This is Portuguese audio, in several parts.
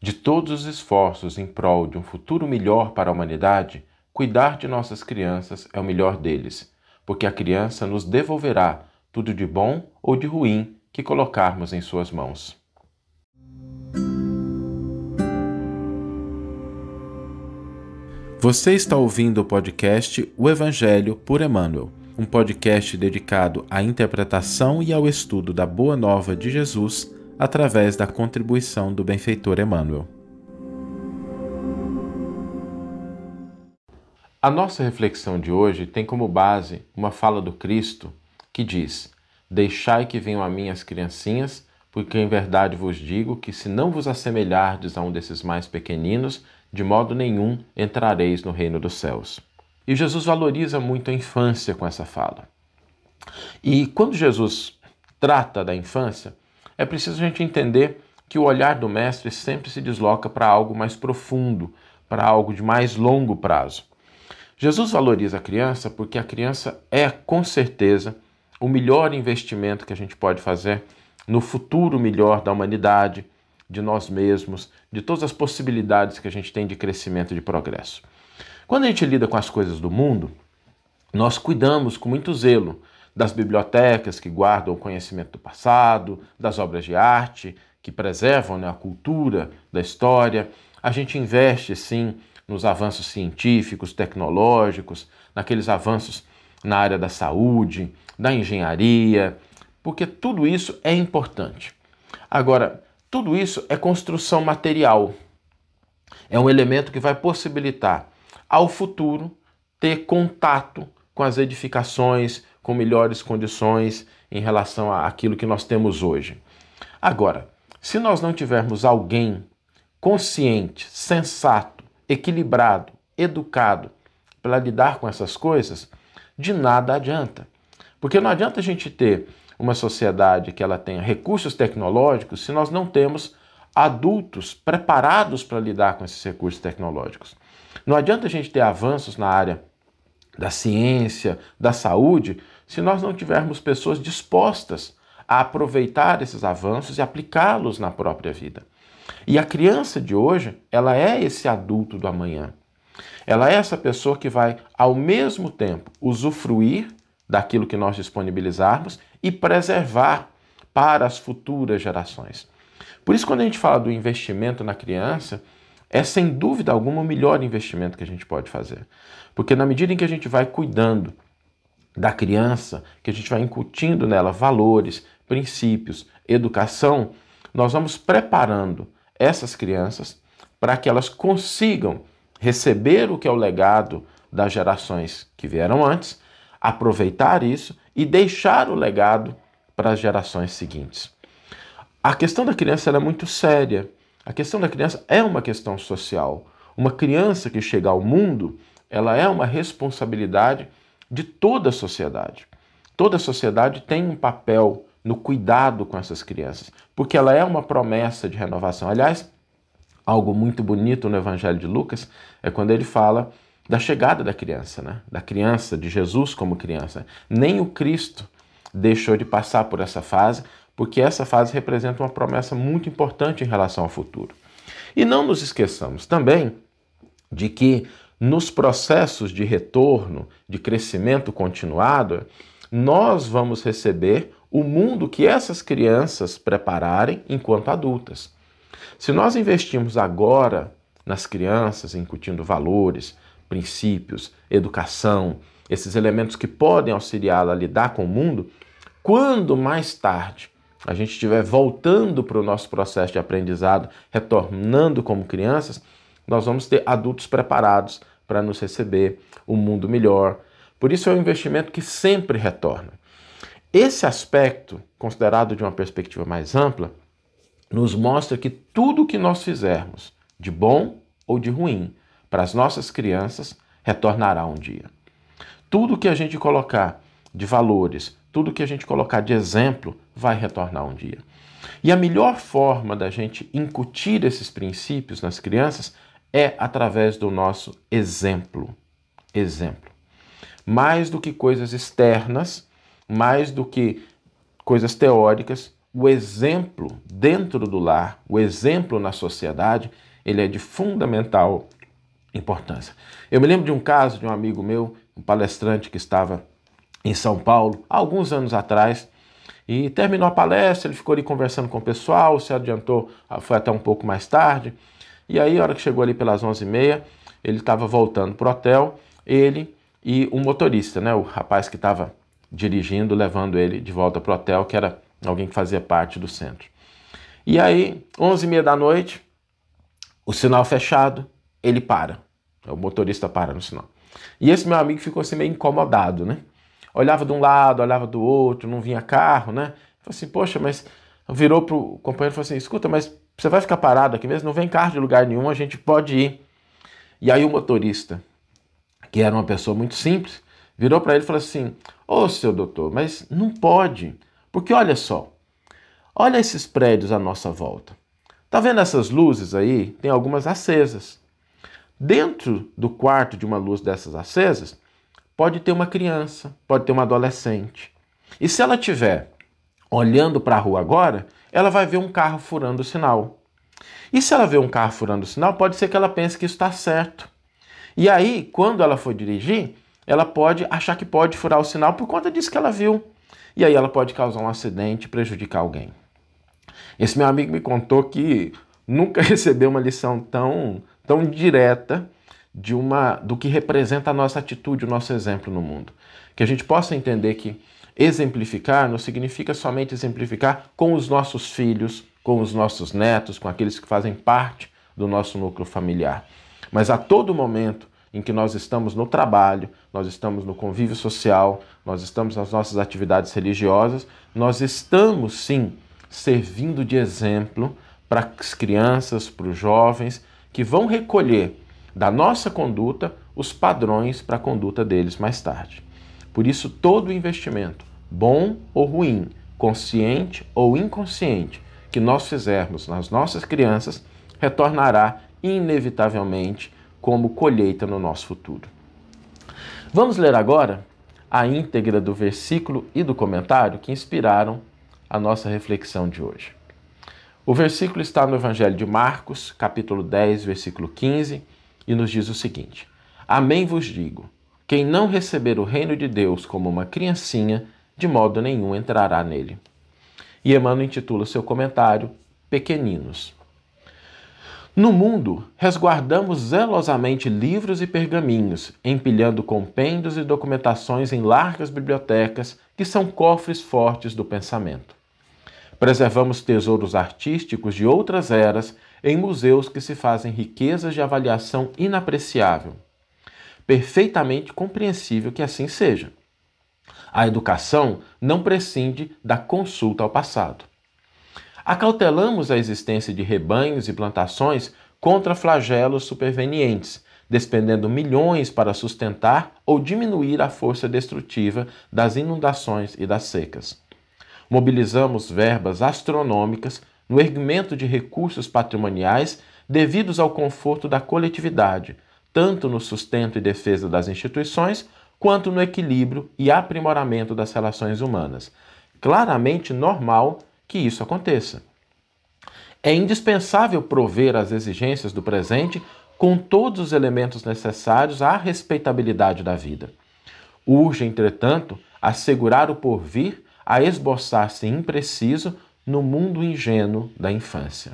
De todos os esforços em prol de um futuro melhor para a humanidade, cuidar de nossas crianças é o melhor deles, porque a criança nos devolverá tudo de bom ou de ruim que colocarmos em suas mãos. Você está ouvindo o podcast O Evangelho por Emmanuel, um podcast dedicado à interpretação e ao estudo da Boa Nova de Jesus através da contribuição do benfeitor Emmanuel. A nossa reflexão de hoje tem como base uma fala do Cristo que diz: Deixai que venham a mim as criancinhas, porque em verdade vos digo que se não vos assemelhardes a um desses mais pequeninos, de modo nenhum entrareis no reino dos céus. E Jesus valoriza muito a infância com essa fala. E quando Jesus trata da infância, é preciso a gente entender que o olhar do mestre sempre se desloca para algo mais profundo, para algo de mais longo prazo. Jesus valoriza a criança porque a criança é, com certeza, o melhor investimento que a gente pode fazer no futuro melhor da humanidade, de nós mesmos, de todas as possibilidades que a gente tem de crescimento e de progresso. Quando a gente lida com as coisas do mundo, nós cuidamos com muito zelo das bibliotecas que guardam o conhecimento do passado, das obras de arte que preservam né, a cultura da história. A gente investe, sim, nos avanços científicos, tecnológicos, naqueles avanços na área da saúde, da engenharia, porque tudo isso é importante. Agora, tudo isso é construção material. É um elemento que vai possibilitar ao futuro ter contato com as edificações, com melhores condições em relação àquilo que nós temos hoje. Agora, se nós não tivermos alguém consciente, sensato, equilibrado, educado para lidar com essas coisas, de nada adianta. Porque não adianta a gente ter uma sociedade que ela tenha recursos tecnológicos se nós não temos adultos preparados para lidar com esses recursos tecnológicos. Não adianta a gente ter avanços na área da ciência, da saúde, se nós não tivermos pessoas dispostas a aproveitar esses avanços e aplicá-los na própria vida. E a criança de hoje, ela é esse adulto do amanhã. Ela é essa pessoa que vai, ao mesmo tempo, usufruir daquilo que nós disponibilizarmos e preservar para as futuras gerações. Por isso, quando a gente fala do investimento na criança, é sem dúvida alguma o melhor investimento que a gente pode fazer. Porque na medida em que a gente vai cuidando da criança, que a gente vai incutindo nela valores, princípios, educação, nós vamos preparando essas crianças para que elas consigam receber o que é o legado das gerações que vieram antes, aproveitar isso e deixar o legado para as gerações seguintes. A questão da criança é muito séria. A questão da criança é uma questão social. Uma criança que chega ao mundo, ela é uma responsabilidade de toda a sociedade. Toda a sociedade tem um papel no cuidado com essas crianças, porque ela é uma promessa de renovação. Aliás, algo muito bonito no Evangelho de Lucas é quando ele fala da chegada da criança, né? da criança, de Jesus como criança. Nem o Cristo deixou de passar por essa fase, porque essa fase representa uma promessa muito importante em relação ao futuro. E não nos esqueçamos também de que nos processos de retorno, de crescimento continuado, nós vamos receber o mundo que essas crianças prepararem enquanto adultas. Se nós investimos agora nas crianças, incutindo valores, princípios, educação, esses elementos que podem auxiliá-la a lidar com o mundo, quando mais tarde a gente estiver voltando para o nosso processo de aprendizado, retornando como crianças, nós vamos ter adultos preparados para nos receber, um mundo melhor. Por isso é um investimento que sempre retorna. Esse aspecto, considerado de uma perspectiva mais ampla, nos mostra que tudo que nós fizermos, de bom ou de ruim, para as nossas crianças retornará um dia. Tudo que a gente colocar de valores, tudo que a gente colocar de exemplo vai retornar um dia. E a melhor forma da gente incutir esses princípios nas crianças é através do nosso exemplo. Exemplo. Mais do que coisas externas, mais do que coisas teóricas, o exemplo dentro do lar, o exemplo na sociedade, ele é de fundamental importância. Eu me lembro de um caso de um amigo meu, um palestrante que estava em São Paulo, alguns anos atrás, e terminou a palestra, ele ficou ali conversando com o pessoal, se adiantou, foi até um pouco mais tarde, e aí, a hora que chegou ali pelas 11h30, ele estava voltando para o hotel, ele e o motorista, né, o rapaz que estava dirigindo, levando ele de volta para o hotel, que era alguém que fazia parte do centro. E aí, 11h30 da noite, o sinal fechado, ele para. O motorista para no sinal. E esse meu amigo ficou assim meio incomodado, né? Olhava de um lado, olhava do outro, não vinha carro, né? Falei assim, poxa, mas virou pro companheiro e falou assim: escuta, mas você vai ficar parado aqui mesmo? Não vem carro de lugar nenhum, a gente pode ir. E aí o motorista, que era uma pessoa muito simples, virou para ele e falou assim: Ô oh, seu doutor, mas não pode, porque olha só, olha esses prédios à nossa volta. Tá vendo essas luzes aí? Tem algumas acesas. Dentro do quarto de uma luz dessas acesas, pode ter uma criança, pode ter uma adolescente. E se ela tiver olhando para a rua agora, ela vai ver um carro furando o sinal. E se ela vê um carro furando o sinal, pode ser que ela pense que isso está certo. E aí, quando ela for dirigir, ela pode achar que pode furar o sinal por conta disso que ela viu. E aí ela pode causar um acidente prejudicar alguém. Esse meu amigo me contou que nunca recebeu uma lição tão, tão direta de uma do que representa a nossa atitude, o nosso exemplo no mundo. Que a gente possa entender que exemplificar não significa somente exemplificar com os nossos filhos, com os nossos netos, com aqueles que fazem parte do nosso núcleo familiar. Mas a todo momento em que nós estamos no trabalho, nós estamos no convívio social, nós estamos nas nossas atividades religiosas, nós estamos sim servindo de exemplo para as crianças, para os jovens que vão recolher da nossa conduta os padrões para a conduta deles mais tarde. Por isso, todo investimento, bom ou ruim, consciente ou inconsciente, que nós fizermos nas nossas crianças, retornará inevitavelmente como colheita no nosso futuro. Vamos ler agora a íntegra do versículo e do comentário que inspiraram a nossa reflexão de hoje. O versículo está no Evangelho de Marcos, capítulo 10, versículo 15, e nos diz o seguinte: Amém vos digo: quem não receber o reino de Deus como uma criancinha, de modo nenhum entrará nele. E Emmanuel intitula seu comentário Pequeninos. No mundo, resguardamos zelosamente livros e pergaminhos, empilhando compêndios e documentações em largas bibliotecas que são cofres fortes do pensamento. Preservamos tesouros artísticos de outras eras em museus que se fazem riquezas de avaliação inapreciável. Perfeitamente compreensível que assim seja. A educação não prescinde da consulta ao passado. Acautelamos a existência de rebanhos e plantações contra flagelos supervenientes, despendendo milhões para sustentar ou diminuir a força destrutiva das inundações e das secas. Mobilizamos verbas astronômicas no erguimento de recursos patrimoniais devidos ao conforto da coletividade, tanto no sustento e defesa das instituições, quanto no equilíbrio e aprimoramento das relações humanas. Claramente normal que isso aconteça. É indispensável prover as exigências do presente com todos os elementos necessários à respeitabilidade da vida. Urge, entretanto, assegurar o porvir a esboçar-se impreciso no mundo ingênuo da infância.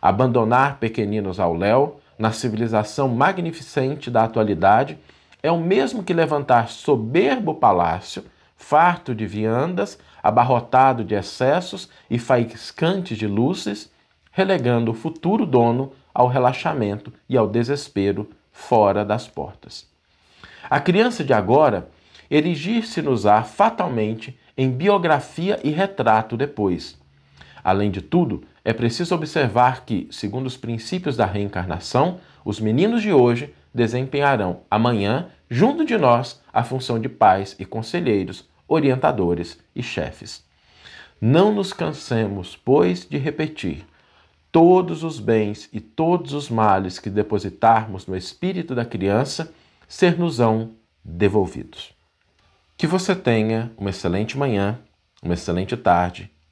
Abandonar pequeninos ao léu, na civilização magnificente da atualidade, é o mesmo que levantar soberbo palácio, farto de viandas, abarrotado de excessos e faiscante de luzes, relegando o futuro dono ao relaxamento e ao desespero fora das portas. A criança de agora erigir-se-nos-á fatalmente em biografia e retrato depois. Além de tudo, é preciso observar que, segundo os princípios da reencarnação, os meninos de hoje desempenharão amanhã, junto de nós, a função de pais e conselheiros, orientadores e chefes. Não nos cansemos, pois, de repetir: todos os bens e todos os males que depositarmos no espírito da criança ser-nos-ão devolvidos. Que você tenha uma excelente manhã, uma excelente tarde